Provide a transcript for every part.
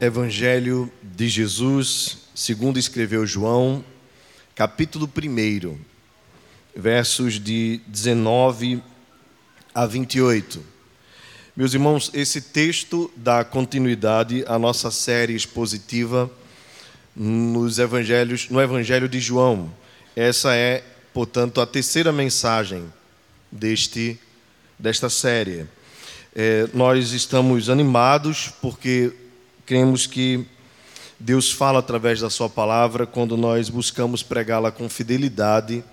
Evangelho de Jesus, segundo escreveu João, capítulo 1, versos de 19 a 28. Meus irmãos, esse texto dá continuidade à nossa série expositiva nos evangelhos, no Evangelho de João. Essa é, portanto, a terceira mensagem deste desta série. É, nós estamos animados porque cremos que Deus fala através da Sua palavra quando nós buscamos pregá-la com fidelidade,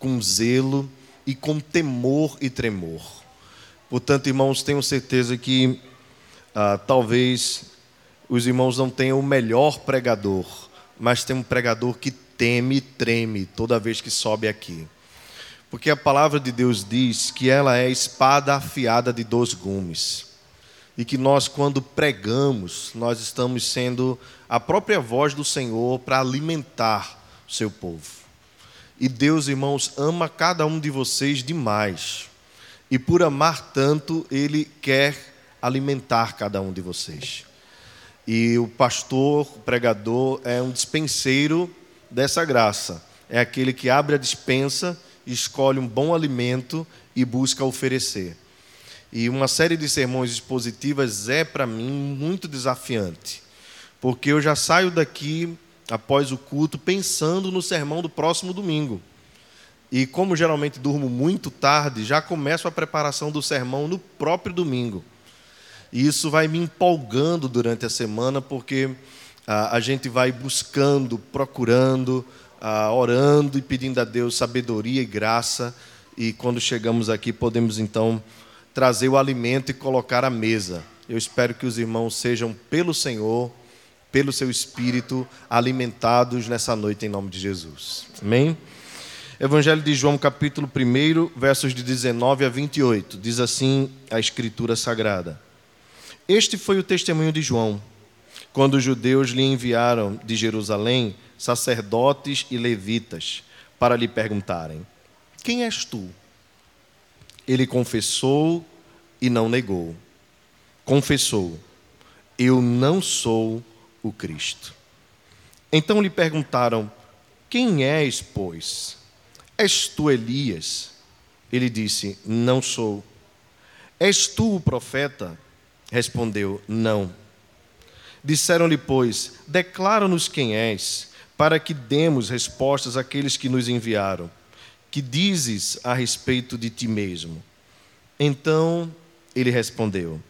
com zelo e com temor e tremor. Portanto, irmãos, tenho certeza que ah, talvez os irmãos não tenham o melhor pregador, mas tem um pregador que teme e treme toda vez que sobe aqui. Porque a palavra de Deus diz que ela é espada afiada de dois gumes. E que nós, quando pregamos, nós estamos sendo a própria voz do Senhor para alimentar o seu povo. E Deus, irmãos, ama cada um de vocês demais. E por amar tanto, Ele quer alimentar cada um de vocês. E o pastor, o pregador, é um dispenseiro dessa graça. É aquele que abre a dispensa escolhe um bom alimento e busca oferecer. E uma série de sermões expositivas é, para mim, muito desafiante, porque eu já saio daqui, após o culto, pensando no sermão do próximo domingo. E como geralmente durmo muito tarde, já começo a preparação do sermão no próprio domingo. E isso vai me empolgando durante a semana, porque ah, a gente vai buscando, procurando, ah, orando e pedindo a Deus sabedoria e graça. E quando chegamos aqui, podemos então trazer o alimento e colocar à mesa. Eu espero que os irmãos sejam, pelo Senhor, pelo seu Espírito, alimentados nessa noite, em nome de Jesus. Amém? Evangelho de João, capítulo 1, versos de 19 a 28. Diz assim a Escritura Sagrada: Este foi o testemunho de João, quando os judeus lhe enviaram de Jerusalém sacerdotes e levitas para lhe perguntarem: Quem és tu? Ele confessou e não negou. Confessou: Eu não sou o Cristo. Então lhe perguntaram: Quem és, pois? És tu Elias? Ele disse: Não sou. És tu o profeta? Respondeu: Não. Disseram-lhe, pois: Declara-nos quem és para que demos respostas àqueles que nos enviaram. Que dizes a respeito de ti mesmo? Então ele respondeu: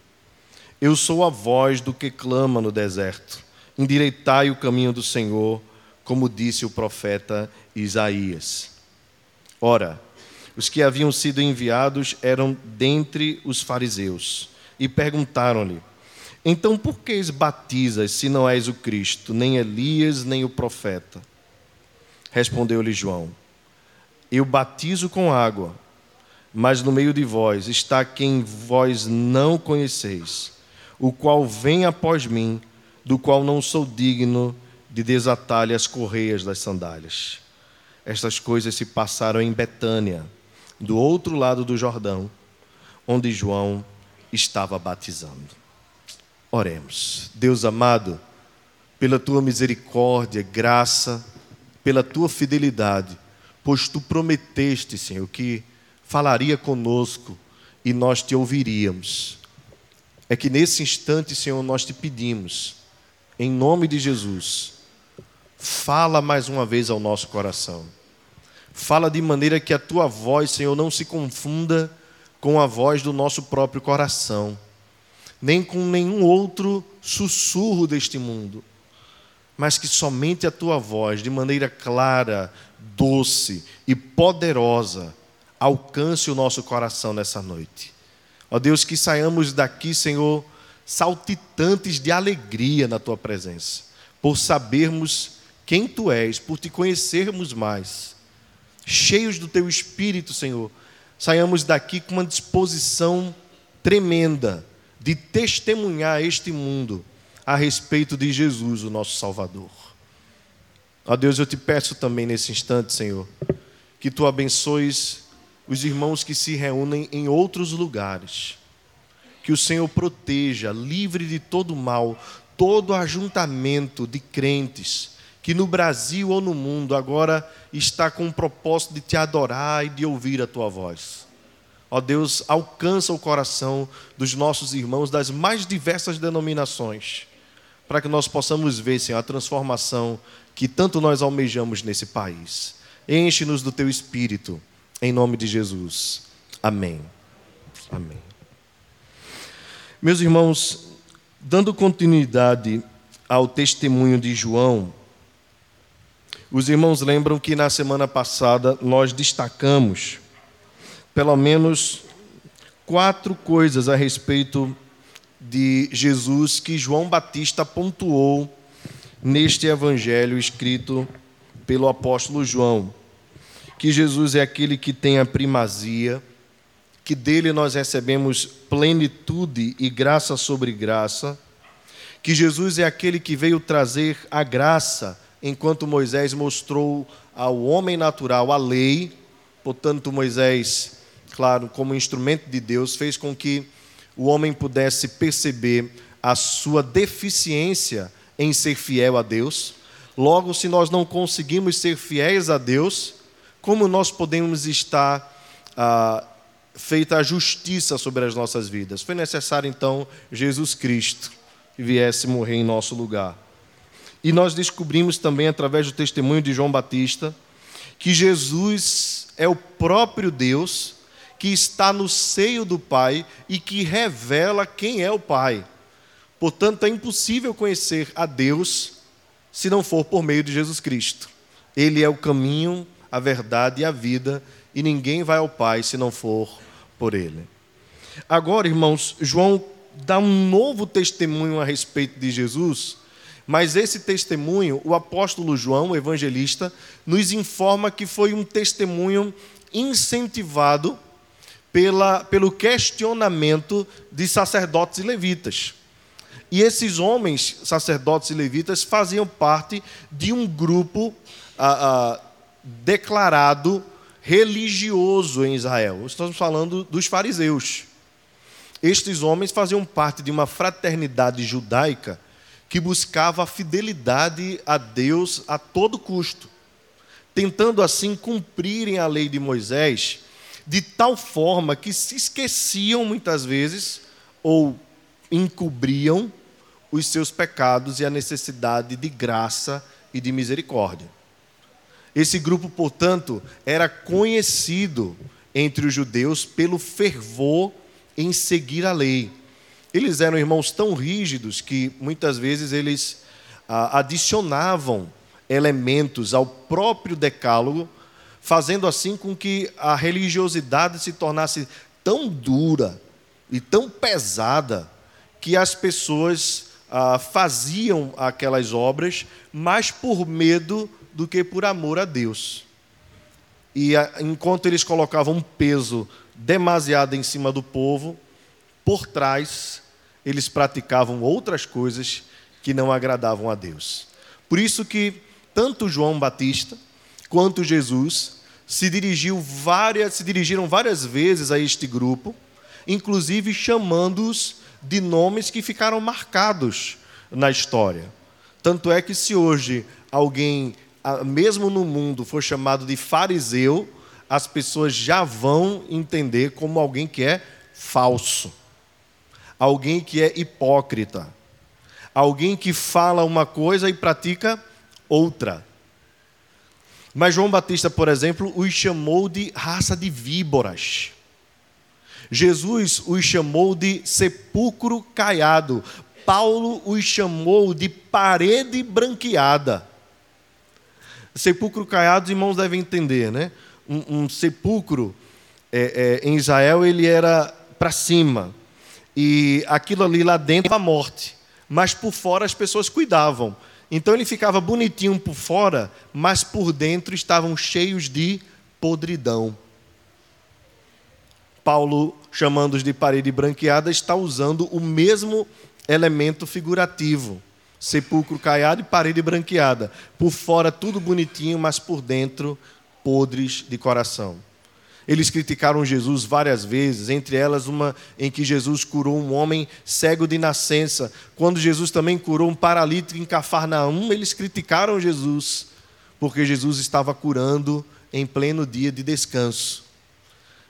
Eu sou a voz do que clama no deserto. Endireitai o caminho do Senhor, como disse o profeta Isaías. Ora, os que haviam sido enviados eram dentre os fariseus e perguntaram-lhe: então por que batizas se não és o Cristo, nem Elias, nem o profeta? Respondeu-lhe João: Eu batizo com água, mas no meio de vós está quem vós não conheceis, o qual vem após mim, do qual não sou digno de desatar-lhe as correias das sandálias. Estas coisas se passaram em Betânia, do outro lado do Jordão, onde João estava batizando. Oremos. Deus amado, pela tua misericórdia, graça, pela tua fidelidade, pois tu prometeste, Senhor, que falaria conosco e nós te ouviríamos. É que nesse instante, Senhor, nós te pedimos, em nome de Jesus, fala mais uma vez ao nosso coração. Fala de maneira que a tua voz, Senhor, não se confunda com a voz do nosso próprio coração nem com nenhum outro sussurro deste mundo, mas que somente a tua voz, de maneira clara, doce e poderosa, alcance o nosso coração nessa noite. Ó Deus, que saiamos daqui, Senhor, saltitantes de alegria na tua presença, por sabermos quem tu és, por te conhecermos mais. Cheios do teu espírito, Senhor, saiamos daqui com uma disposição tremenda de testemunhar este mundo a respeito de Jesus, o nosso Salvador. Ó Deus, eu te peço também nesse instante, Senhor, que tu abençoes os irmãos que se reúnem em outros lugares. Que o Senhor proteja, livre de todo mal, todo ajuntamento de crentes que no Brasil ou no mundo agora está com o propósito de te adorar e de ouvir a tua voz. Ó Deus, alcança o coração dos nossos irmãos das mais diversas denominações, para que nós possamos ver, Senhor, a transformação que tanto nós almejamos nesse país. Enche-nos do teu espírito, em nome de Jesus. Amém. Amém. Meus irmãos, dando continuidade ao testemunho de João, os irmãos lembram que na semana passada nós destacamos pelo menos quatro coisas a respeito de Jesus que João Batista pontuou neste evangelho escrito pelo apóstolo João. Que Jesus é aquele que tem a primazia, que dele nós recebemos plenitude e graça sobre graça, que Jesus é aquele que veio trazer a graça, enquanto Moisés mostrou ao homem natural a lei, portanto, Moisés, claro, como instrumento de Deus, fez com que o homem pudesse perceber a sua deficiência em ser fiel a Deus. Logo, se nós não conseguimos ser fiéis a Deus, como nós podemos estar ah, feita a justiça sobre as nossas vidas? Foi necessário então Jesus Cristo que viesse morrer em nosso lugar. E nós descobrimos também, através do testemunho de João Batista, que Jesus é o próprio Deus que está no seio do Pai e que revela quem é o Pai. Portanto, é impossível conhecer a Deus se não for por meio de Jesus Cristo. Ele é o caminho, a verdade e a vida, e ninguém vai ao Pai se não for por Ele. Agora, irmãos, João dá um novo testemunho a respeito de Jesus, mas esse testemunho, o apóstolo João, o evangelista, nos informa que foi um testemunho incentivado pela, pelo questionamento de sacerdotes e levitas. E esses homens, sacerdotes e levitas, faziam parte de um grupo ah, ah, declarado religioso em Israel. Estamos falando dos fariseus. Estes homens faziam parte de uma fraternidade judaica que buscava a fidelidade a Deus a todo custo, tentando assim cumprirem a lei de Moisés de tal forma que se esqueciam muitas vezes ou encobriam os seus pecados e a necessidade de graça e de misericórdia. Esse grupo, portanto, era conhecido entre os judeus pelo fervor em seguir a lei. Eles eram irmãos tão rígidos que muitas vezes eles ah, adicionavam elementos ao próprio decálogo, fazendo assim com que a religiosidade se tornasse tão dura e tão pesada que as pessoas ah, faziam aquelas obras mais por medo do que por amor a Deus. E ah, enquanto eles colocavam um peso demasiado em cima do povo, por trás eles praticavam outras coisas que não agradavam a Deus. Por isso que tanto João Batista quanto Jesus se dirigiu várias, se dirigiram várias vezes a este grupo, inclusive chamando-os de nomes que ficaram marcados na história. Tanto é que, se hoje alguém, mesmo no mundo, for chamado de fariseu, as pessoas já vão entender como alguém que é falso, alguém que é hipócrita, alguém que fala uma coisa e pratica outra. Mas João Batista, por exemplo, os chamou de raça de víboras. Jesus os chamou de sepulcro caiado. Paulo os chamou de parede branqueada. Sepulcro caiado, os irmãos devem entender, né? Um, um sepulcro é, é, em Israel ele era para cima. E aquilo ali lá dentro, a morte. Mas por fora as pessoas cuidavam. Então ele ficava bonitinho por fora, mas por dentro estavam cheios de podridão. Paulo, chamando-os de parede branqueada, está usando o mesmo elemento figurativo. Sepulcro caiado e parede branqueada. Por fora tudo bonitinho, mas por dentro podres de coração. Eles criticaram Jesus várias vezes, entre elas uma em que Jesus curou um homem cego de nascença. Quando Jesus também curou um paralítico em Cafarnaum, eles criticaram Jesus, porque Jesus estava curando em pleno dia de descanso.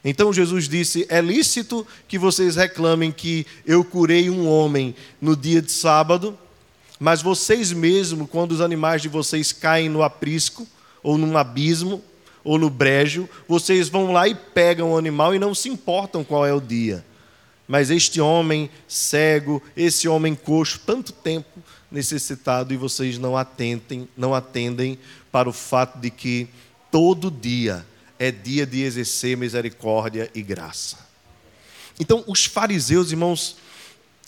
Então Jesus disse: É lícito que vocês reclamem que eu curei um homem no dia de sábado, mas vocês mesmos, quando os animais de vocês caem no aprisco ou num abismo, ou no brejo, vocês vão lá e pegam o animal e não se importam qual é o dia. Mas este homem cego, esse homem coxo, tanto tempo necessitado e vocês não atendem, não atendem para o fato de que todo dia é dia de exercer misericórdia e graça. Então, os fariseus, irmãos,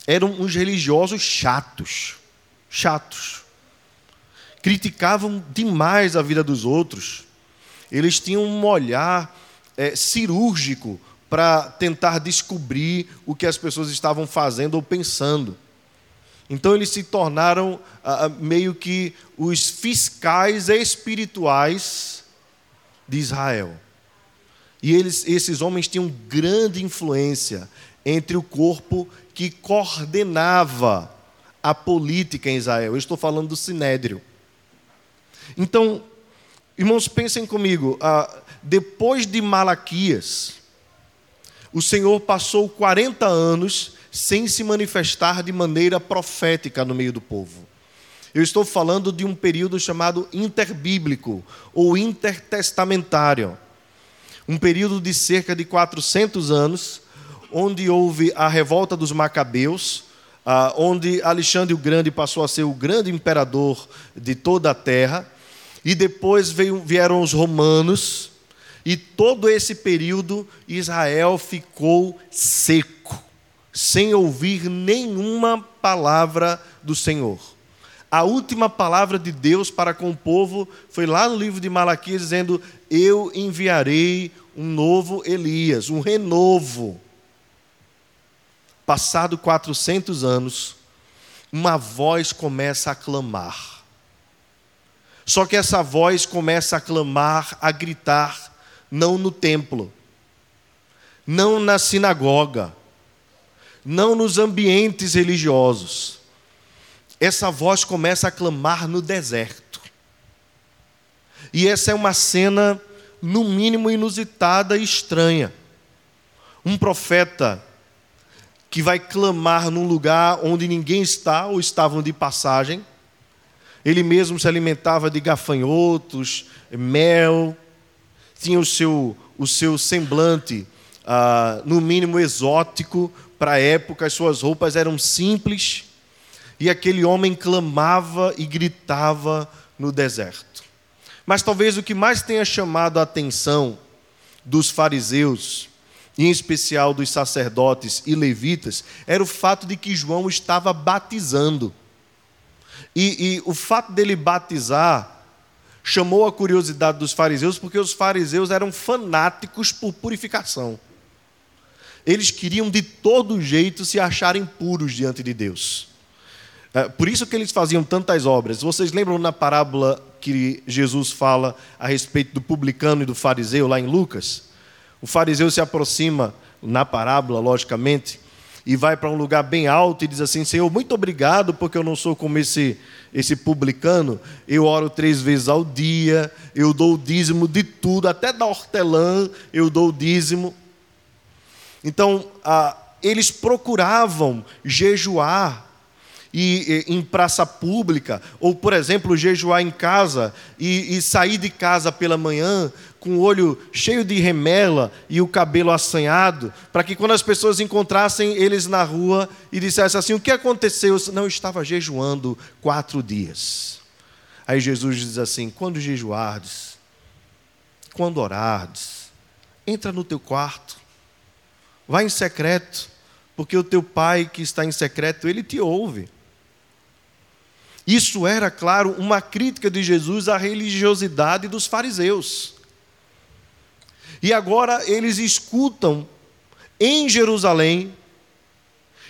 eram uns religiosos chatos, chatos. Criticavam demais a vida dos outros eles tinham um olhar é, cirúrgico para tentar descobrir o que as pessoas estavam fazendo ou pensando. Então eles se tornaram ah, meio que os fiscais espirituais de Israel. E eles, esses homens tinham grande influência entre o corpo que coordenava a política em Israel. Eu estou falando do Sinédrio. Então, Irmãos, pensem comigo, ah, depois de Malaquias, o Senhor passou 40 anos sem se manifestar de maneira profética no meio do povo. Eu estou falando de um período chamado interbíblico ou intertestamentário. Um período de cerca de 400 anos, onde houve a revolta dos Macabeus, ah, onde Alexandre o Grande passou a ser o grande imperador de toda a terra e depois veio, vieram os romanos, e todo esse período Israel ficou seco, sem ouvir nenhuma palavra do Senhor. A última palavra de Deus para com o povo foi lá no livro de Malaquias, dizendo: Eu enviarei um novo Elias, um renovo. Passado 400 anos, uma voz começa a clamar só que essa voz começa a clamar, a gritar, não no templo, não na sinagoga, não nos ambientes religiosos. Essa voz começa a clamar no deserto. E essa é uma cena, no mínimo, inusitada e estranha. Um profeta que vai clamar num lugar onde ninguém está ou estavam de passagem ele mesmo se alimentava de gafanhotos, mel, tinha o seu, o seu semblante, ah, no mínimo exótico para a época, as suas roupas eram simples, e aquele homem clamava e gritava no deserto. Mas talvez o que mais tenha chamado a atenção dos fariseus, em especial dos sacerdotes e levitas, era o fato de que João estava batizando. E, e o fato dele batizar chamou a curiosidade dos fariseus, porque os fariseus eram fanáticos por purificação. Eles queriam de todo jeito se acharem puros diante de Deus. É, por isso que eles faziam tantas obras. Vocês lembram na parábola que Jesus fala a respeito do publicano e do fariseu, lá em Lucas? O fariseu se aproxima, na parábola, logicamente, e vai para um lugar bem alto e diz assim: Senhor, muito obrigado, porque eu não sou como esse, esse publicano. Eu oro três vezes ao dia, eu dou o dízimo de tudo, até da hortelã eu dou o dízimo. Então, eles procuravam jejuar e, em praça pública, ou, por exemplo, jejuar em casa e, e sair de casa pela manhã com o olho cheio de remela e o cabelo assanhado, para que quando as pessoas encontrassem eles na rua e dissessem assim: O que aconteceu? Não, estava jejuando quatro dias. Aí Jesus diz assim: Quando jejuardes, quando orardes, entra no teu quarto, Vá em secreto, porque o teu pai que está em secreto, ele te ouve. Isso era, claro, uma crítica de Jesus à religiosidade dos fariseus. E agora eles escutam em Jerusalém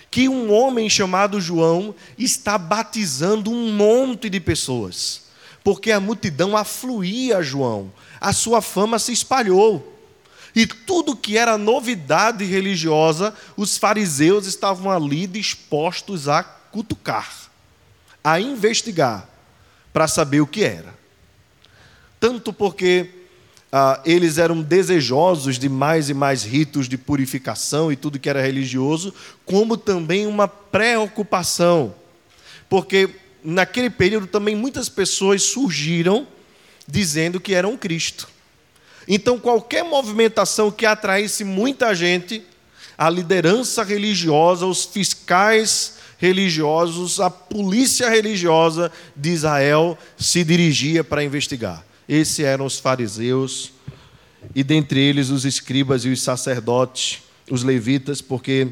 que um homem chamado João está batizando um monte de pessoas, porque a multidão afluía a João, a sua fama se espalhou. E tudo que era novidade religiosa, os fariseus estavam ali dispostos a cutucar, a investigar, para saber o que era. Tanto porque ah, eles eram desejosos de mais e mais ritos de purificação e tudo que era religioso, como também uma preocupação, porque naquele período também muitas pessoas surgiram dizendo que eram Cristo. Então, qualquer movimentação que atraísse muita gente, a liderança religiosa, os fiscais religiosos, a polícia religiosa de Israel se dirigia para investigar. Esses eram os fariseus, e dentre eles os escribas e os sacerdotes, os levitas, porque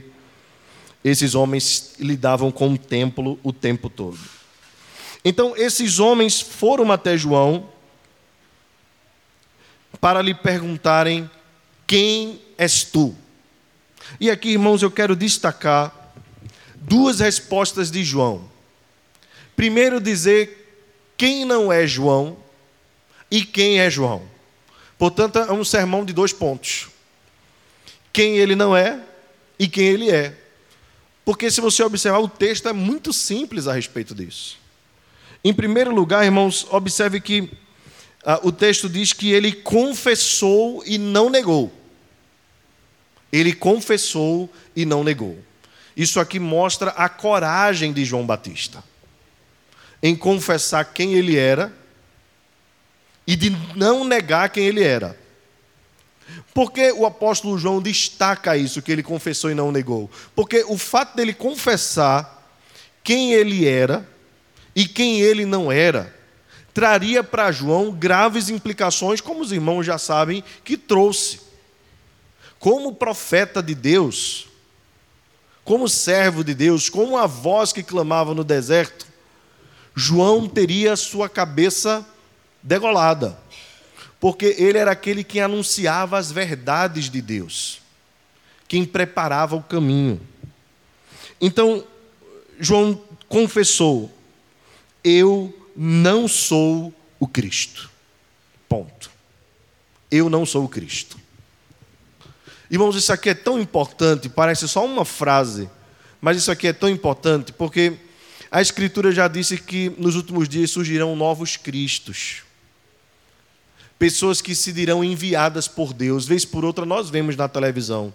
esses homens lidavam com o templo o tempo todo. Então, esses homens foram até João para lhe perguntarem: Quem és tu? E aqui, irmãos, eu quero destacar duas respostas de João. Primeiro, dizer quem não é João e quem é João. Portanto, é um sermão de dois pontos: quem ele não é e quem ele é. Porque se você observar, o texto é muito simples a respeito disso. Em primeiro lugar, irmãos, observe que ah, o texto diz que ele confessou e não negou. Ele confessou e não negou. Isso aqui mostra a coragem de João Batista em confessar quem ele era e de não negar quem ele era. Por que o apóstolo João destaca isso, que ele confessou e não negou? Porque o fato dele confessar quem ele era e quem ele não era, traria para João graves implicações, como os irmãos já sabem que trouxe. Como profeta de Deus, como servo de Deus, como a voz que clamava no deserto, João teria sua cabeça degolada, porque ele era aquele que anunciava as verdades de Deus, quem preparava o caminho. Então, João confessou: Eu não sou o Cristo. Ponto. Eu não sou o Cristo. Irmãos, isso aqui é tão importante, parece só uma frase, mas isso aqui é tão importante porque a Escritura já disse que nos últimos dias surgirão novos Cristos. Pessoas que se dirão enviadas por Deus. Vez por outra, nós vemos na televisão.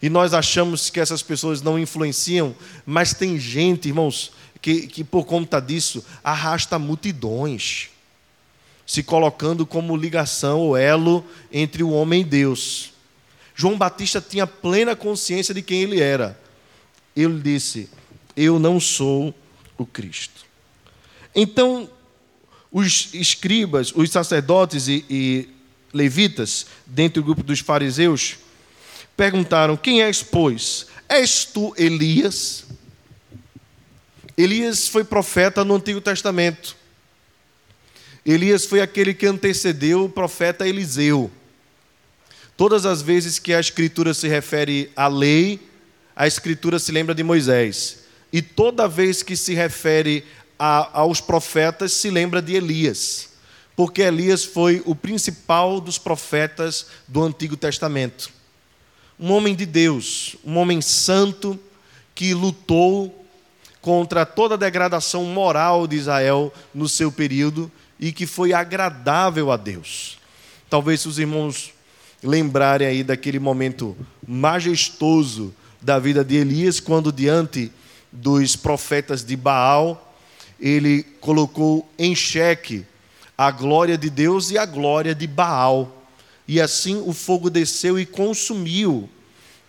E nós achamos que essas pessoas não influenciam, mas tem gente, irmãos, que, que por conta disso arrasta multidões, se colocando como ligação ou elo entre o homem e Deus. João Batista tinha plena consciência de quem ele era. Ele disse: Eu não sou o Cristo. Então, os escribas, os sacerdotes e, e levitas, dentro do grupo dos fariseus, perguntaram: Quem és, pois? És tu Elias? Elias foi profeta no Antigo Testamento. Elias foi aquele que antecedeu o profeta Eliseu. Todas as vezes que a Escritura se refere à lei, a Escritura se lembra de Moisés. E toda vez que se refere a, aos profetas, se lembra de Elias. Porque Elias foi o principal dos profetas do Antigo Testamento. Um homem de Deus, um homem santo que lutou contra toda a degradação moral de Israel no seu período e que foi agradável a Deus. Talvez os irmãos lembrarem aí daquele momento majestoso da vida de Elias, quando diante dos profetas de Baal, ele colocou em xeque a glória de Deus e a glória de Baal. E assim o fogo desceu e consumiu,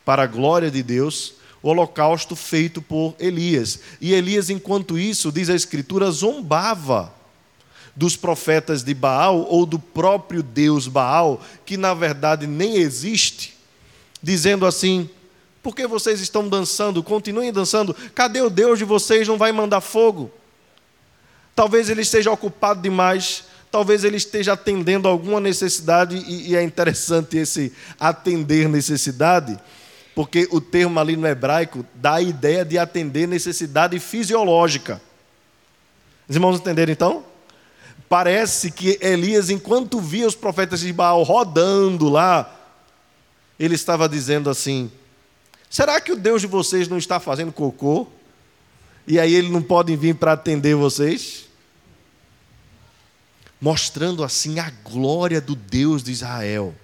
para a glória de Deus, o holocausto feito por Elias. E Elias, enquanto isso, diz a Escritura, zombava dos profetas de Baal ou do próprio Deus Baal, que na verdade nem existe, dizendo assim: por que vocês estão dançando? Continuem dançando. Cadê o Deus de vocês? Não vai mandar fogo? Talvez ele esteja ocupado demais, talvez ele esteja atendendo alguma necessidade, e, é interessante esse atender necessidade, porque o termo ali no hebraico dá a ideia de atender necessidade fisiológica. Os irmãos entenderam então? Parece que Elias, enquanto via os profetas de Baal rodando lá, ele estava dizendo assim: será que o Deus de vocês não está fazendo cocô? E aí ele não pode vir para atender vocês? Mostrando assim a glória do Deus de Israel.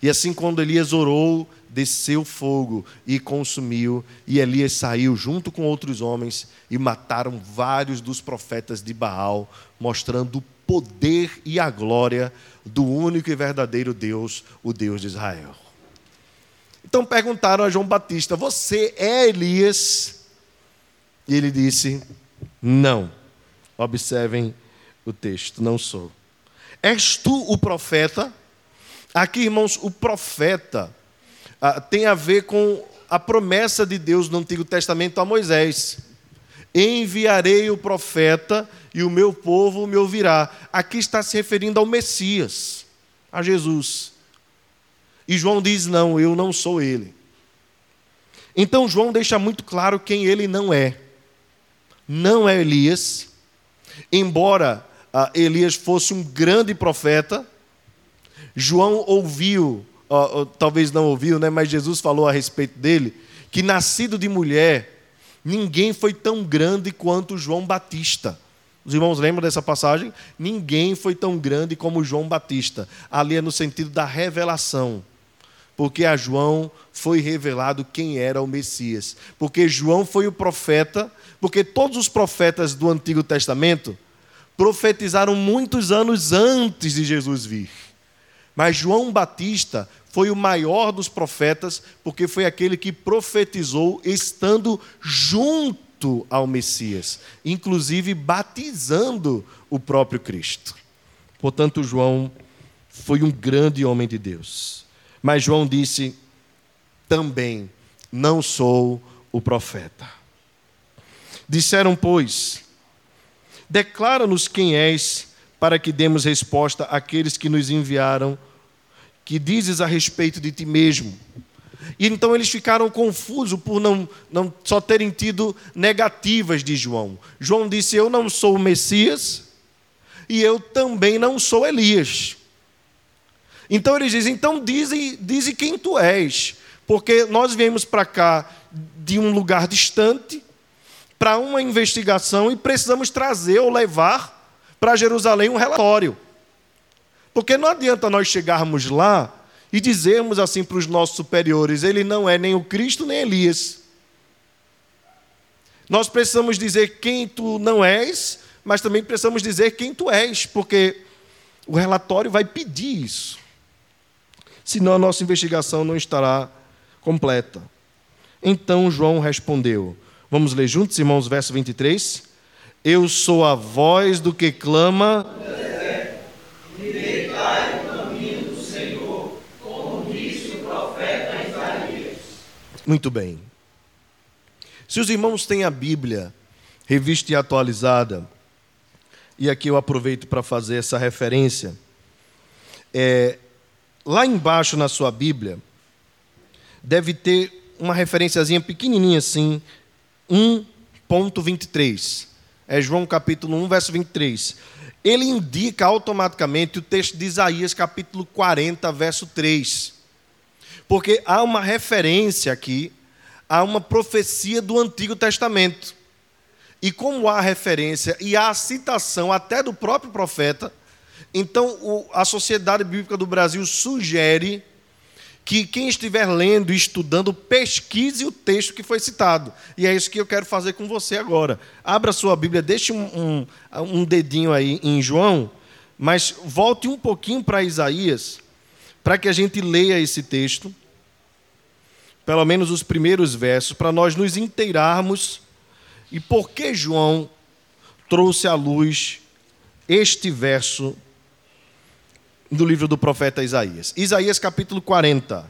E assim, quando Elias orou, desceu fogo e consumiu, e Elias saiu junto com outros homens e mataram vários dos profetas de Baal, mostrando o poder e a glória do único e verdadeiro Deus, o Deus de Israel. Então perguntaram a João Batista: Você é Elias? E ele disse: Não. Observem o texto: Não sou. És tu o profeta? Aqui, irmãos, o profeta ah, tem a ver com a promessa de Deus no Antigo Testamento a Moisés. Enviarei o profeta e o meu povo me ouvirá. Aqui está se referindo ao Messias, a Jesus. E João diz: Não, eu não sou ele. Então João deixa muito claro quem ele não é. Não é Elias, embora ah, Elias fosse um grande profeta, João ouviu, uh, uh, talvez não ouviu, né, mas Jesus falou a respeito dele, que nascido de mulher, ninguém foi tão grande quanto João Batista. Os irmãos lembram dessa passagem? Ninguém foi tão grande como João Batista. Ali é no sentido da revelação. Porque a João foi revelado quem era o Messias. Porque João foi o profeta, porque todos os profetas do Antigo Testamento profetizaram muitos anos antes de Jesus vir. Mas João Batista foi o maior dos profetas, porque foi aquele que profetizou estando junto ao Messias, inclusive batizando o próprio Cristo. Portanto, João foi um grande homem de Deus. Mas João disse também: Não sou o profeta. Disseram, pois, declara-nos quem és, para que demos resposta àqueles que nos enviaram que dizes a respeito de ti mesmo. E então eles ficaram confusos por não, não só terem tido negativas de João. João disse: Eu não sou o Messias e eu também não sou Elias. Então eles dizem: Então dize, dize quem tu és, porque nós viemos para cá de um lugar distante para uma investigação e precisamos trazer ou levar para Jerusalém um relatório. Porque não adianta nós chegarmos lá e dizermos assim para os nossos superiores: ele não é nem o Cristo nem Elias. Nós precisamos dizer quem tu não és, mas também precisamos dizer quem tu és, porque o relatório vai pedir isso. Senão a nossa investigação não estará completa. Então João respondeu: Vamos ler juntos, irmãos, verso 23. Eu sou a voz do que clama. Muito bem. Se os irmãos têm a Bíblia revista e atualizada, e aqui eu aproveito para fazer essa referência, é, lá embaixo na sua Bíblia, deve ter uma referenciazinha pequenininha assim, 1.23. É João capítulo 1, verso 23. Ele indica automaticamente o texto de Isaías capítulo 40, verso 3. Porque há uma referência aqui a uma profecia do Antigo Testamento. E como há referência e há citação até do próprio profeta, então a Sociedade Bíblica do Brasil sugere que quem estiver lendo e estudando pesquise o texto que foi citado. E é isso que eu quero fazer com você agora. Abra sua Bíblia, deixe um, um, um dedinho aí em João, mas volte um pouquinho para Isaías para que a gente leia esse texto, pelo menos os primeiros versos, para nós nos inteirarmos e por que João trouxe à luz este verso do livro do profeta Isaías. Isaías capítulo 40.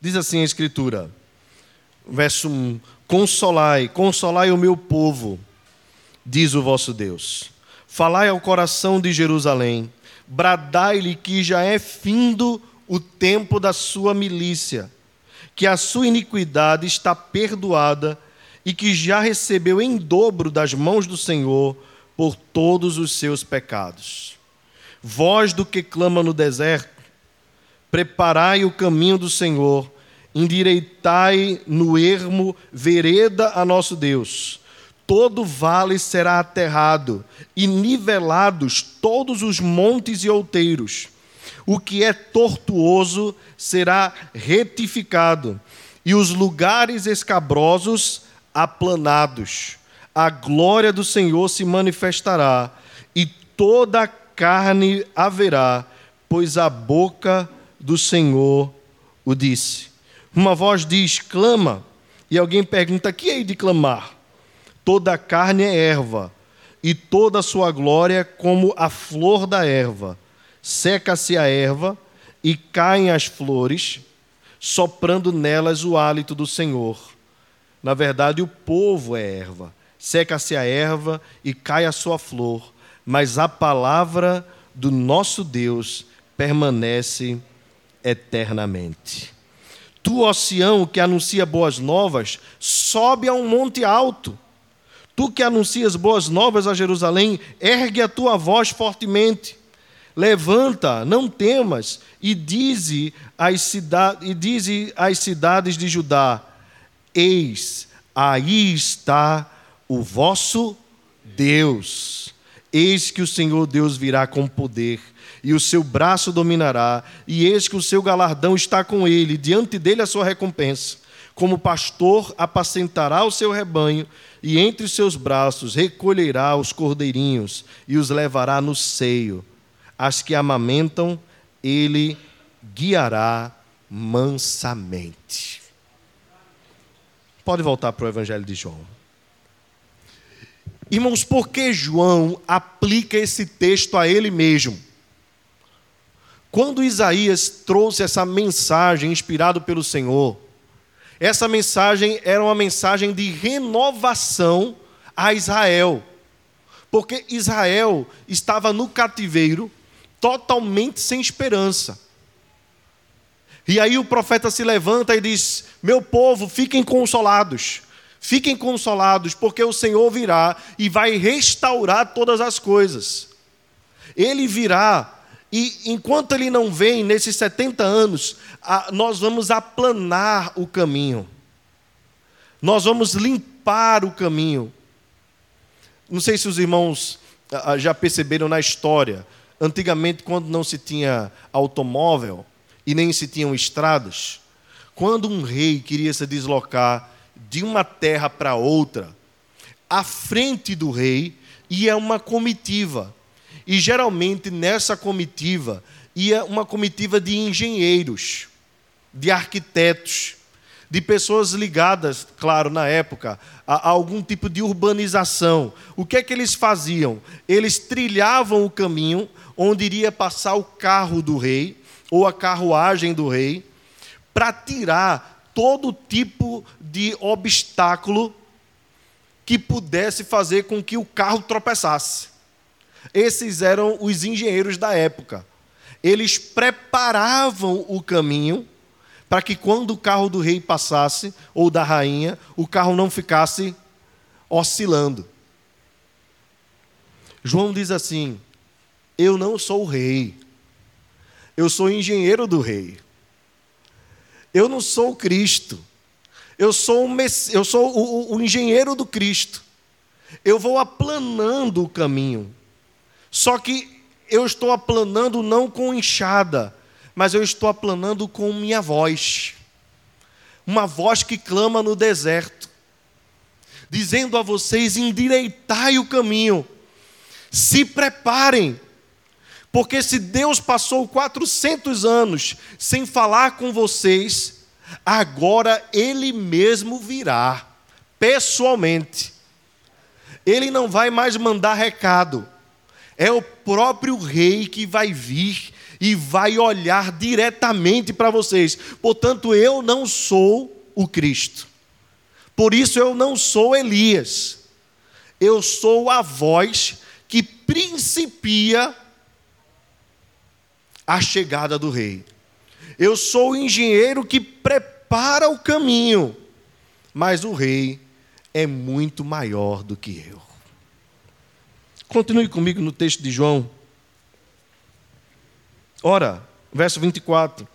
Diz assim a Escritura, verso 1: Consolai, consolai o meu povo, diz o vosso Deus. Falai ao coração de Jerusalém, bradai-lhe que já é findo o tempo da sua milícia, que a sua iniquidade está perdoada e que já recebeu em dobro das mãos do Senhor por todos os seus pecados. Voz do que clama no deserto, preparai o caminho do Senhor, endireitai no ermo vereda a nosso Deus. Todo vale será aterrado, e nivelados todos os montes e outeiros. O que é tortuoso será retificado, e os lugares escabrosos aplanados. A glória do Senhor se manifestará, e toda a carne haverá, pois a boca do Senhor o disse. Uma voz diz: clama, e alguém pergunta: que hei de clamar? Toda a carne é erva, e toda a sua glória como a flor da erva. Seca-se a erva e caem as flores, soprando nelas o hálito do Senhor na verdade, o povo é erva. Seca-se a erva e cai a sua flor, mas a palavra do nosso Deus permanece eternamente. Tu, oceano que anuncia boas novas, sobe a um monte alto. Tu que anuncias boas novas a Jerusalém, ergue a tua voz fortemente. Levanta, não temas, e dize às, e dize às cidades de Judá: Eis, aí está o vosso Deus. Eis que o Senhor Deus virá com poder, e o seu braço dominará, e eis que o seu galardão está com ele, diante dele a sua recompensa. Como pastor apacentará o seu rebanho, e entre os seus braços recolherá os cordeirinhos e os levará no seio. As que amamentam, ele guiará mansamente. Pode voltar para o Evangelho de João. Irmãos, por que João aplica esse texto a ele mesmo? Quando Isaías trouxe essa mensagem inspirado pelo Senhor, essa mensagem era uma mensagem de renovação a Israel. Porque Israel estava no cativeiro, totalmente sem esperança. E aí o profeta se levanta e diz: Meu povo, fiquem consolados. Fiquem consolados, porque o Senhor virá e vai restaurar todas as coisas. Ele virá, e enquanto ele não vem, nesses 70 anos, nós vamos aplanar o caminho. Nós vamos limpar o caminho. Não sei se os irmãos já perceberam na história. Antigamente, quando não se tinha automóvel, e nem se tinham estradas, quando um rei queria se deslocar de uma terra para outra, à frente do rei ia uma comitiva. E geralmente nessa comitiva ia uma comitiva de engenheiros, de arquitetos, de pessoas ligadas, claro, na época, a, a, algum tipo de urbanização. O que é que eles faziam? Eles trilhavam o caminho onde iria passar o carro do rei ou a carruagem do rei, para tirar todo tipo de obstáculo que pudesse fazer com que o carro tropeçasse. Esses eram os engenheiros da época. Eles preparavam o caminho para que quando o carro do rei passasse, ou da rainha, o carro não ficasse oscilando. João diz assim: Eu não sou o rei, eu sou engenheiro do rei. Eu não sou Cristo. Eu sou, o, eu sou o, o engenheiro do Cristo. Eu vou aplanando o caminho. Só que eu estou aplanando não com enxada, mas eu estou aplanando com minha voz. Uma voz que clama no deserto, dizendo a vocês: endireitai o caminho, se preparem, porque se Deus passou 400 anos sem falar com vocês, agora Ele mesmo virá, pessoalmente. Ele não vai mais mandar recado, é o próprio Rei que vai vir e vai olhar diretamente para vocês. Portanto, eu não sou o Cristo. Por isso eu não sou Elias. Eu sou a voz que principia a chegada do rei. Eu sou o engenheiro que prepara o caminho, mas o rei é muito maior do que eu. Continue comigo no texto de João. Ora, verso 24: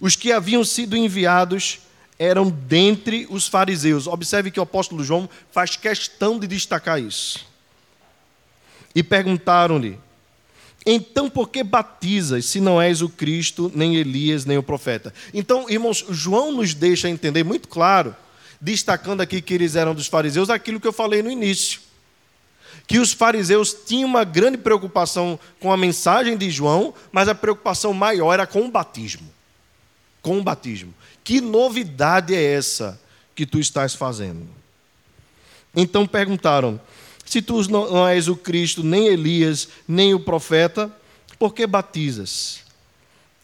Os que haviam sido enviados eram dentre os fariseus. Observe que o apóstolo João faz questão de destacar isso. E perguntaram-lhe: então, por que batizas se não és o Cristo, nem Elias, nem o profeta? Então, irmãos, João nos deixa entender muito claro, destacando aqui que eles eram dos fariseus, aquilo que eu falei no início. Que os fariseus tinham uma grande preocupação com a mensagem de João, mas a preocupação maior era com o batismo. Com o batismo. Que novidade é essa que tu estás fazendo? Então perguntaram: se tu não és o Cristo, nem Elias, nem o profeta, por que batizas?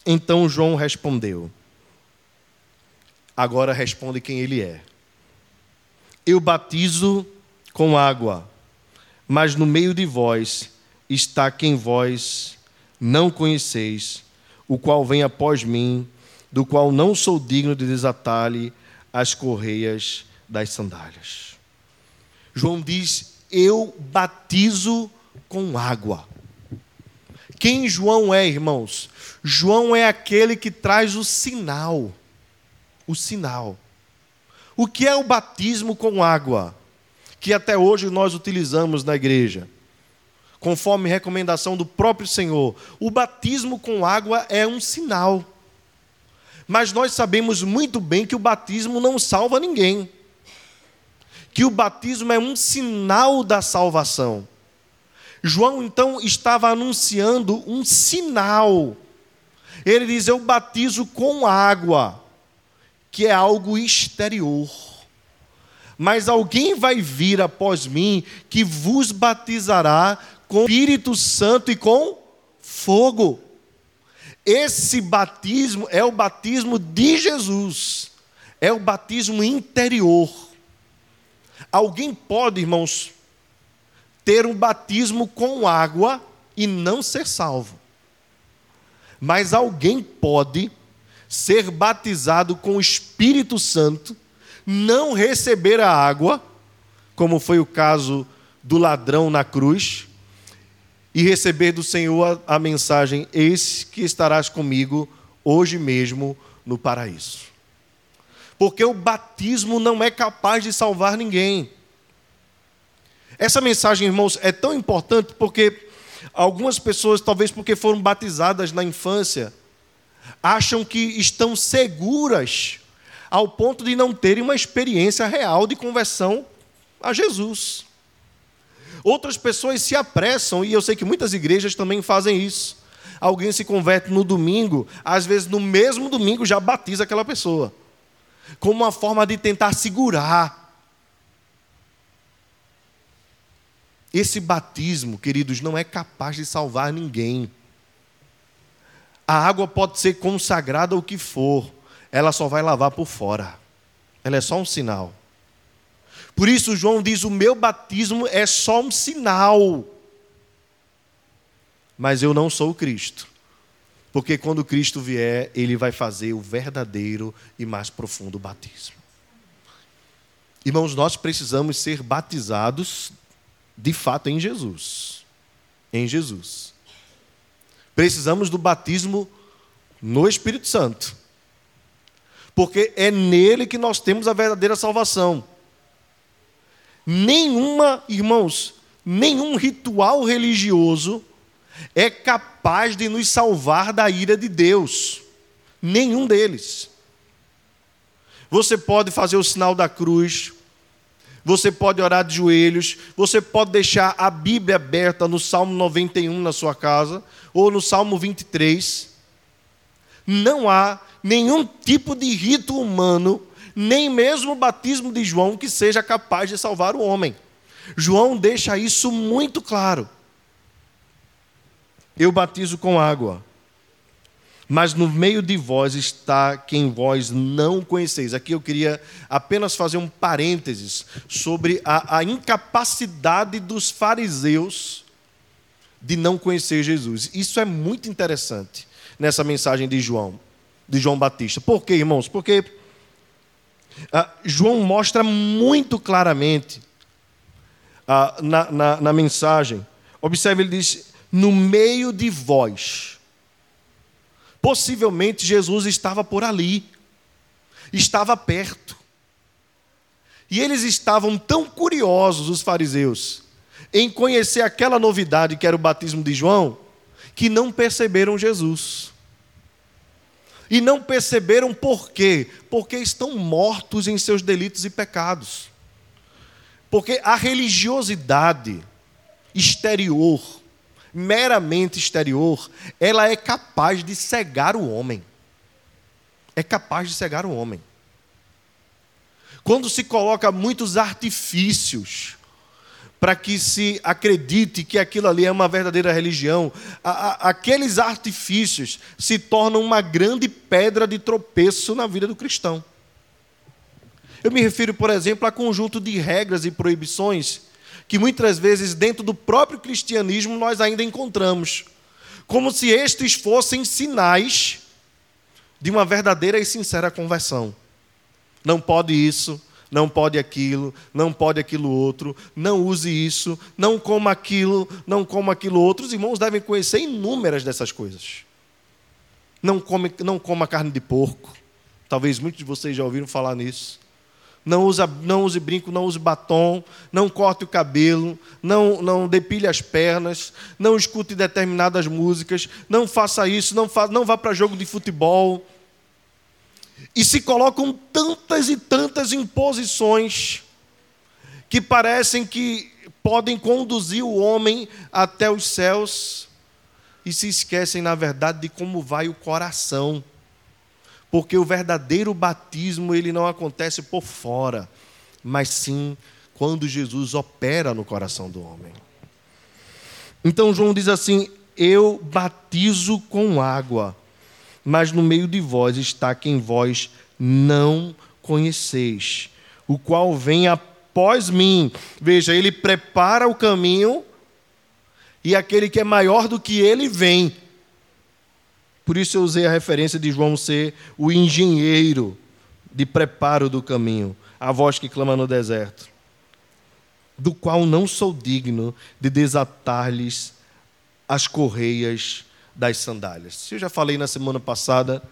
Então João respondeu. Agora responde quem ele é. Eu batizo com água, mas no meio de vós está quem vós não conheceis, o qual vem após mim, do qual não sou digno de desatar-lhe as correias das sandálias. João diz: eu batizo com água. Quem João é, irmãos? João é aquele que traz o sinal. O sinal. O que é o batismo com água? Que até hoje nós utilizamos na igreja. Conforme recomendação do próprio Senhor. O batismo com água é um sinal. Mas nós sabemos muito bem que o batismo não salva ninguém que o batismo é um sinal da salvação. João então estava anunciando um sinal. Ele diz: Eu batizo com água, que é algo exterior. Mas alguém vai vir após mim que vos batizará com Espírito Santo e com fogo. Esse batismo é o batismo de Jesus, é o batismo interior. Alguém pode, irmãos, ter um batismo com água e não ser salvo. Mas alguém pode ser batizado com o Espírito Santo, não receber a água, como foi o caso do ladrão na cruz, e receber do Senhor a, mensagem: Eis que estarás comigo hoje mesmo no paraíso porque o batismo não é capaz de salvar ninguém. Essa mensagem, irmãos, é tão importante porque algumas pessoas, talvez porque foram batizadas na infância, acham que estão seguras ao ponto de não terem uma experiência real de conversão a Jesus. Outras pessoas se apressam, e eu sei que muitas igrejas também fazem isso. Alguém se converte no domingo, às vezes no mesmo domingo já batiza aquela pessoa como uma forma de tentar segurar. Esse batismo, queridos, não é capaz de salvar ninguém. A água pode ser consagrada o que for, ela só vai lavar por fora. Ela é só um sinal. Por isso, João diz: o meu batismo é só um sinal. Mas eu não sou o Cristo. Porque quando Cristo vier, ele vai fazer o verdadeiro e mais profundo batismo. Irmãos, nós precisamos ser batizados de fato em Jesus. Em Jesus. Precisamos do batismo no Espírito Santo. Porque é nele que nós temos a verdadeira salvação. Nenhuma, irmãos, nenhum ritual religioso é capaz de nos salvar da ira de Deus. Nenhum deles. Você pode fazer o sinal da cruz, você pode orar de joelhos, você pode deixar a Bíblia aberta no Salmo 91 na sua casa, ou no Salmo 23. Não há nenhum tipo de rito humano, nem mesmo o batismo de João, que seja capaz de salvar o homem. João deixa isso muito claro. Eu batizo com água, mas no meio de vós está quem vós não conheceis. Aqui eu queria apenas fazer um parênteses sobre a, a incapacidade dos fariseus de não conhecer Jesus. Isso é muito interessante nessa mensagem de João, de João Batista. Por quê, irmãos? Porque ah, João mostra muito claramente ah, na, na, na mensagem. Observe, ele diz: no meio de vós Possivelmente Jesus estava por ali, estava perto. E eles estavam tão curiosos, os fariseus, em conhecer aquela novidade que era o batismo de João, que não perceberam Jesus. E não perceberam por quê? Porque estão mortos em seus delitos e pecados. Porque a religiosidade exterior, meramente exterior, ela é capaz de cegar o homem. É capaz de cegar o homem. Quando se coloca muitos artifícios para que se acredite que aquilo ali é uma verdadeira religião, a, a, aqueles artifícios se tornam uma grande pedra de tropeço na vida do cristão. Eu me refiro, por exemplo, a conjunto de regras e proibições que muitas vezes dentro do próprio cristianismo nós ainda encontramos, como se estes fossem sinais de uma verdadeira e sincera conversão. Não pode isso, não pode aquilo, não pode aquilo outro, não use isso, não coma aquilo, não coma aquilo outro. Os irmãos devem conhecer inúmeras dessas coisas. Não come, não coma carne de porco. Talvez muitos de vocês já ouviram falar nisso não, usa, não use brinco, não use batom, não corte o cabelo, não, não depile as pernas, não escute determinadas músicas, não faça isso, não, fa, não vá para jogo de futebol. E se colocam tantas e tantas imposições que parecem que podem conduzir o homem até os céus e se esquecem, na verdade, de como vai o coração. Porque o verdadeiro batismo ele não acontece por fora, mas sim quando Jesus opera no coração do homem. Então João diz assim: Eu batizo com água, mas no meio de vós está quem vós não conheceis, o qual vem após mim. Veja, ele prepara o caminho e aquele que é maior do que ele vem. Por isso eu usei a referência de João ser o engenheiro de preparo do caminho, a voz que clama no deserto, do qual não sou digno de desatar-lhes as correias das sandálias. Eu já falei na semana passada,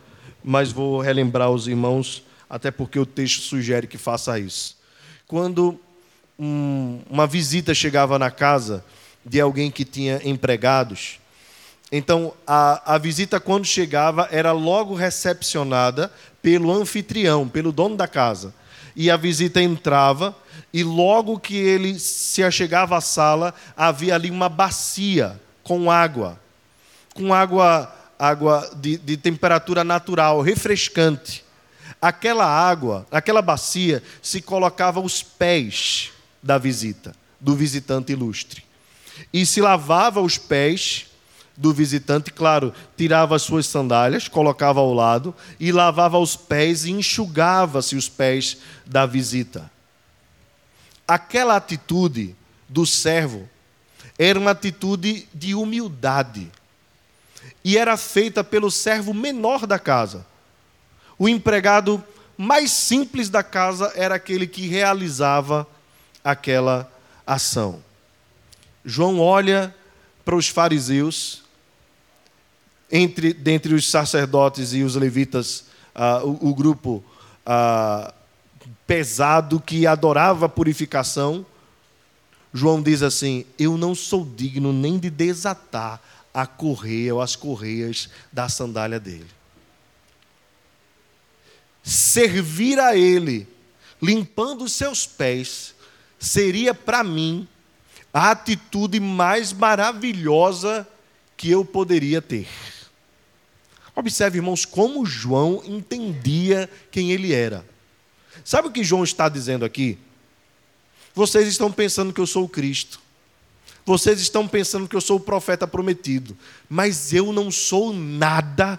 mas vou relembrar os irmãos, até porque o texto sugere que faça isso. Quando um, uma visita chegava na casa de alguém que tinha empregados, então, a, a visita, quando chegava, era logo recepcionada pelo anfitrião, pelo dono da casa. E a visita entrava, e logo que ele se achegava à sala, havia ali uma bacia com água, com água, água de, de temperatura natural, refrescante. Aquela água, aquela bacia, se colocava aos pés da visita, do visitante ilustre. E se lavava os pés do visitante, claro, tirava as suas sandálias, colocava ao lado e lavava os pés e enxugava-se os pés da visita. Aquela atitude do servo era uma atitude de humildade e era feita pelo servo menor da casa. O empregado mais simples da casa era aquele que realizava aquela ação. João olha para os fariseus entre dentre os sacerdotes e os levitas, uh, o, o, grupo uh, pesado que adorava a purificação, João diz assim: Eu não sou digno nem de desatar a correia ou as correias da sandália dele. Servir a ele, limpando os seus pés, seria para mim a atitude mais maravilhosa que eu poderia ter. Observe, irmãos, como João entendia quem ele era. Sabe o que João está dizendo aqui? Vocês estão pensando que eu sou o Cristo. Vocês estão pensando que eu sou o profeta prometido. Mas eu não sou nada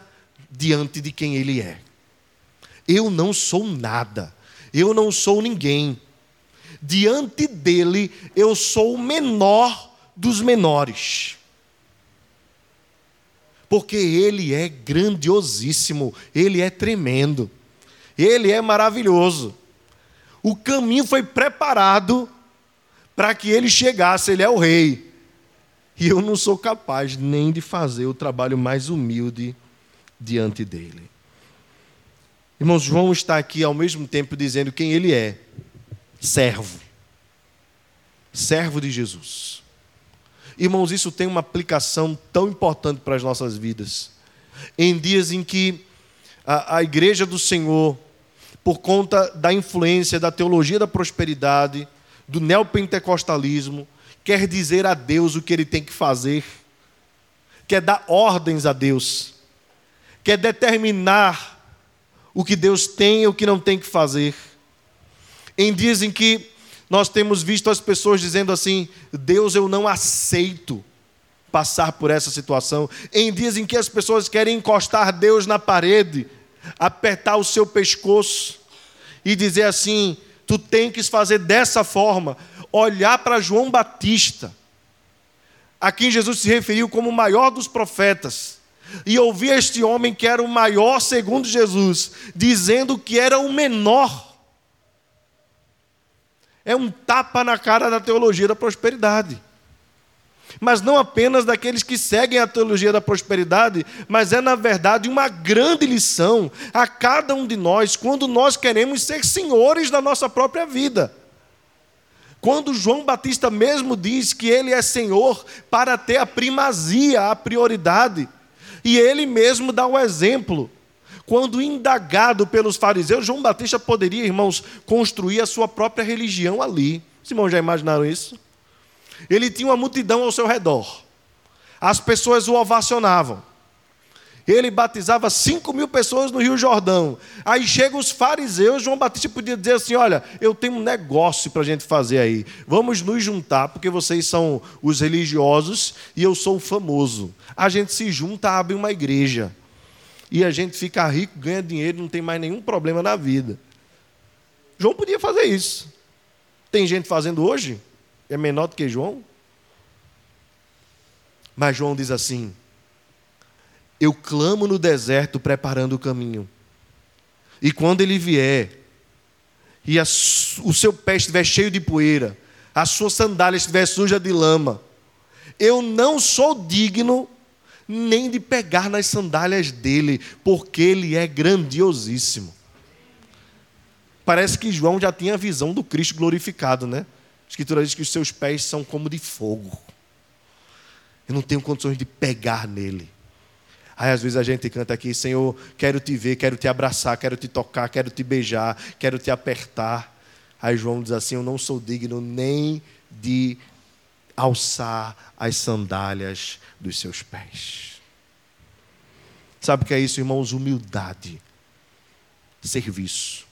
diante de quem Ele é. Eu não sou nada, eu não sou ninguém. Diante dele, eu sou o menor dos menores. Porque Ele é grandiosíssimo, Ele é tremendo, Ele é maravilhoso. O caminho foi preparado para que Ele chegasse, Ele é o Rei. E eu não sou capaz nem de fazer o trabalho mais humilde diante dele. Irmãos, João está aqui ao mesmo tempo dizendo quem ele é: servo. Servo de Jesus. Irmãos, isso tem uma aplicação tão importante para as nossas vidas. Em dias em que a, a igreja do Senhor, por conta da influência da teologia da prosperidade, do neopentecostalismo, quer dizer a Deus o que ele tem que fazer, quer dar ordens a Deus, quer determinar o que Deus tem e o que não tem que fazer. Em dias em que nós temos visto as pessoas dizendo assim: Deus, eu não aceito passar por essa situação. Em dias em que as pessoas querem encostar Deus na parede, apertar o seu pescoço e dizer assim: tu tem que fazer dessa forma. Olhar para João Batista, a quem Jesus se referiu como o maior dos profetas, e ouvir este homem que era o maior segundo Jesus, dizendo que era o menor é um tapa na cara da teologia da prosperidade. Mas não apenas daqueles que seguem a teologia da prosperidade, mas é, na verdade, uma grande lição a cada um de nós quando nós queremos ser senhores da nossa própria vida. Quando João Batista mesmo diz que ele é senhor para ter a primazia, a prioridade, e ele mesmo dá o exemplo quando indagado pelos fariseus, João Batista poderia, irmãos, construir a sua própria religião ali. Os irmãos já imaginaram isso? Ele tinha uma multidão ao seu redor. As pessoas o ovacionavam. Ele batizava 5 mil pessoas no Rio Jordão. Aí chegam os fariseus, João Batista podia dizer assim: Olha, eu tenho um negócio para a gente fazer aí. Vamos nos juntar, porque vocês são os religiosos e eu sou o famoso. A gente se junta, abre uma igreja e a gente fica rico, ganha dinheiro, não tem mais nenhum problema na vida. João podia fazer isso. Tem gente fazendo hoje, é menor do que João. Mas João diz assim: Eu clamo no deserto preparando o caminho. E quando ele vier, e a, o seu pé estiver cheio de poeira, a sua sandália estiver suja de lama, eu não sou digno nem de pegar nas sandálias dele, porque ele é grandiosíssimo. Parece que João já tinha a visão do Cristo glorificado, né? A Escritura diz que os seus pés são como de fogo. Eu não tenho condições de pegar nele. Aí às vezes a gente canta aqui, Senhor, quero te ver, quero te abraçar, quero te tocar, quero te beijar, quero te apertar. Aí João diz assim: Eu não sou digno nem de alçar as sandálias dos seus pés. Sabe o que é isso, irmãos? Humildade, serviço.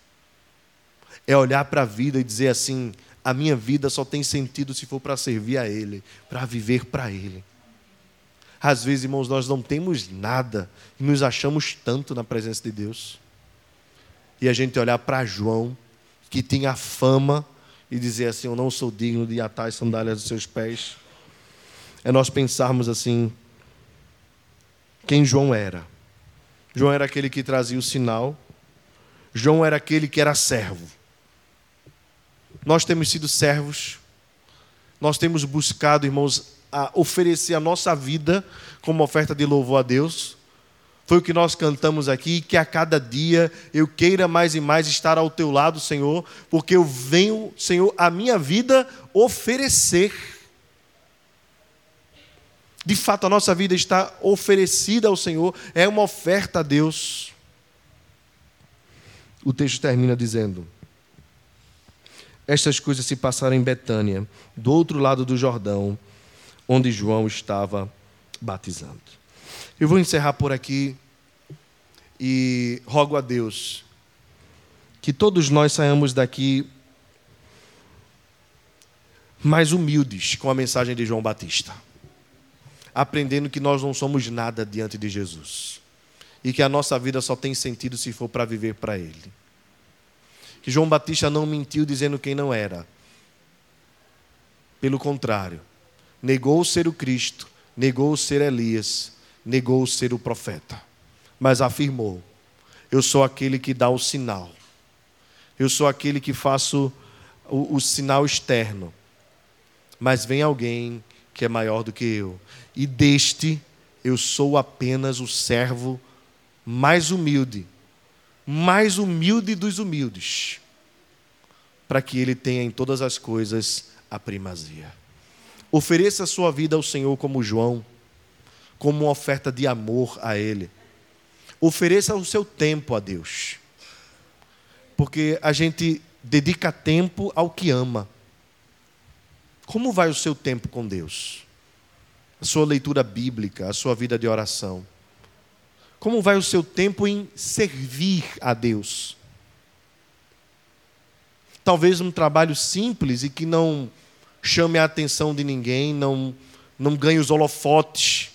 É olhar para a vida e dizer assim: a minha vida só tem sentido se for para servir a Ele, para viver para Ele. Às vezes, irmãos, nós não temos nada e nos achamos tanto na presença de Deus. E a gente olhar para João, que tinha fama e dizer assim: Eu não sou digno de atar as sandálias dos seus pés, é nós pensarmos assim: quem João era? João era aquele que trazia o sinal, João era aquele que era servo. Nós temos sido servos, nós temos buscado, irmãos, a oferecer a nossa vida como oferta de louvor a Deus. Foi o que nós cantamos aqui, que a cada dia eu queira mais e mais estar ao teu lado, Senhor, porque eu venho, Senhor, a minha vida oferecer. De fato, a nossa vida está oferecida ao Senhor, é uma oferta a Deus. O texto termina dizendo: Estas coisas se passaram em Betânia, do outro lado do Jordão, onde João estava batizando. Eu vou encerrar por aqui e rogo a Deus que todos nós saiamos daqui mais humildes com a mensagem de João Batista, aprendendo que nós não somos nada diante de Jesus e que a nossa vida só tem sentido se for para viver para Ele. Que João Batista não mentiu dizendo quem não era. Pelo contrário, negou ser o Cristo, negou ser Elias, negou ser o profeta, mas afirmou: Eu sou aquele que dá o sinal, eu sou aquele que faço o, o sinal externo, mas vem alguém que é maior do que eu, e deste eu sou apenas o servo mais humilde, mais humilde dos humildes, para que ele tenha em todas as coisas a primazia. Ofereça a sua vida ao Senhor como João, como uma oferta de amor a Ele. Ofereça o seu tempo a Deus. Porque a gente dedica tempo ao que ama. Como vai o seu tempo com Deus? A sua leitura bíblica, a sua vida de oração. Como vai o seu tempo em servir a Deus? Talvez um trabalho simples e que não chame a atenção de ninguém, não, não ganhe os holofotes,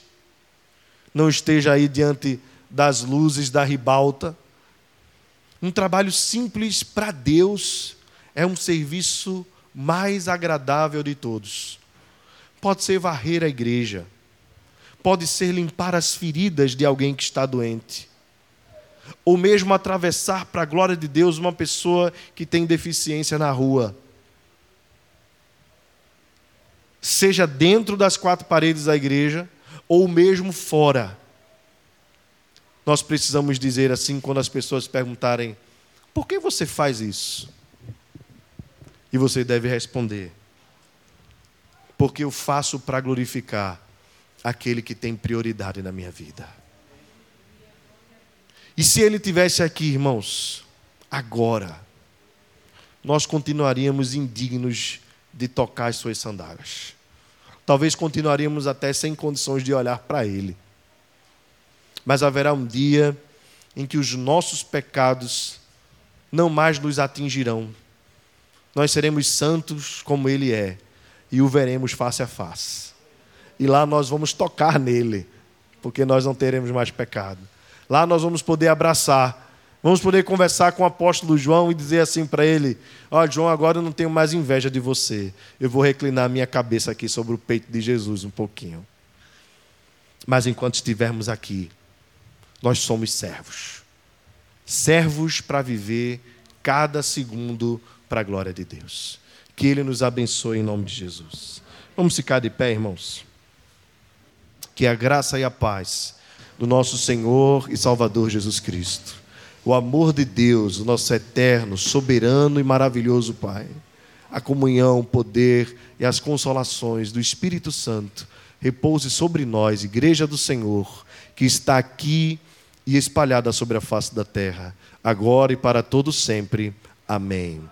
não esteja aí diante das luzes da ribalta. Um trabalho simples para Deus é um serviço mais agradável de todos. Pode ser varrer a igreja, pode ser limpar as feridas de alguém que está doente, ou mesmo atravessar para a glória de Deus uma pessoa que tem deficiência na rua seja dentro das quatro paredes da igreja ou mesmo fora. Nós precisamos dizer assim quando as pessoas perguntarem: por que você faz isso? E você deve responder: porque eu faço para glorificar aquele que tem prioridade na minha vida. E se ele tivesse aqui, irmãos, agora, nós continuaríamos indignos de tocar as suas sandálias. Talvez continuaríamos até sem condições de olhar para Ele. Mas haverá um dia em que os nossos pecados não mais nos atingirão. Nós seremos santos como Ele é e o veremos face a face. E lá nós vamos tocar nele, porque nós não teremos mais pecado. Lá nós vamos poder abraçar Vamos poder conversar com o apóstolo João e dizer assim para ele: Ó, oh, João, agora eu não tenho mais inveja de você. Eu vou reclinar minha cabeça aqui sobre o peito de Jesus um pouquinho. Mas enquanto estivermos aqui, nós somos servos. Servos para viver cada segundo para a glória de Deus. Que Ele nos abençoe em nome de Jesus. Vamos ficar de pé, irmãos. Que a graça e a paz do nosso Senhor e Salvador Jesus Cristo o amor de Deus, o nosso eterno, soberano e maravilhoso Pai, a comunhão, o poder e as consolações do Espírito Santo repouse sobre nós, Igreja do Senhor, que está aqui e espalhada sobre a face da terra, agora e para todo sempre. Amém.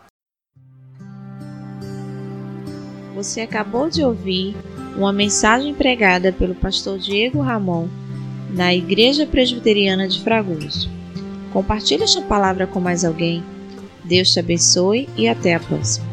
Você acabou de ouvir uma mensagem pregada pelo pastor Diego Ramon na Igreja Presbiteriana de Fragoso. Compartilhe esta palavra com mais alguém. Deus te abençoe e até a próxima.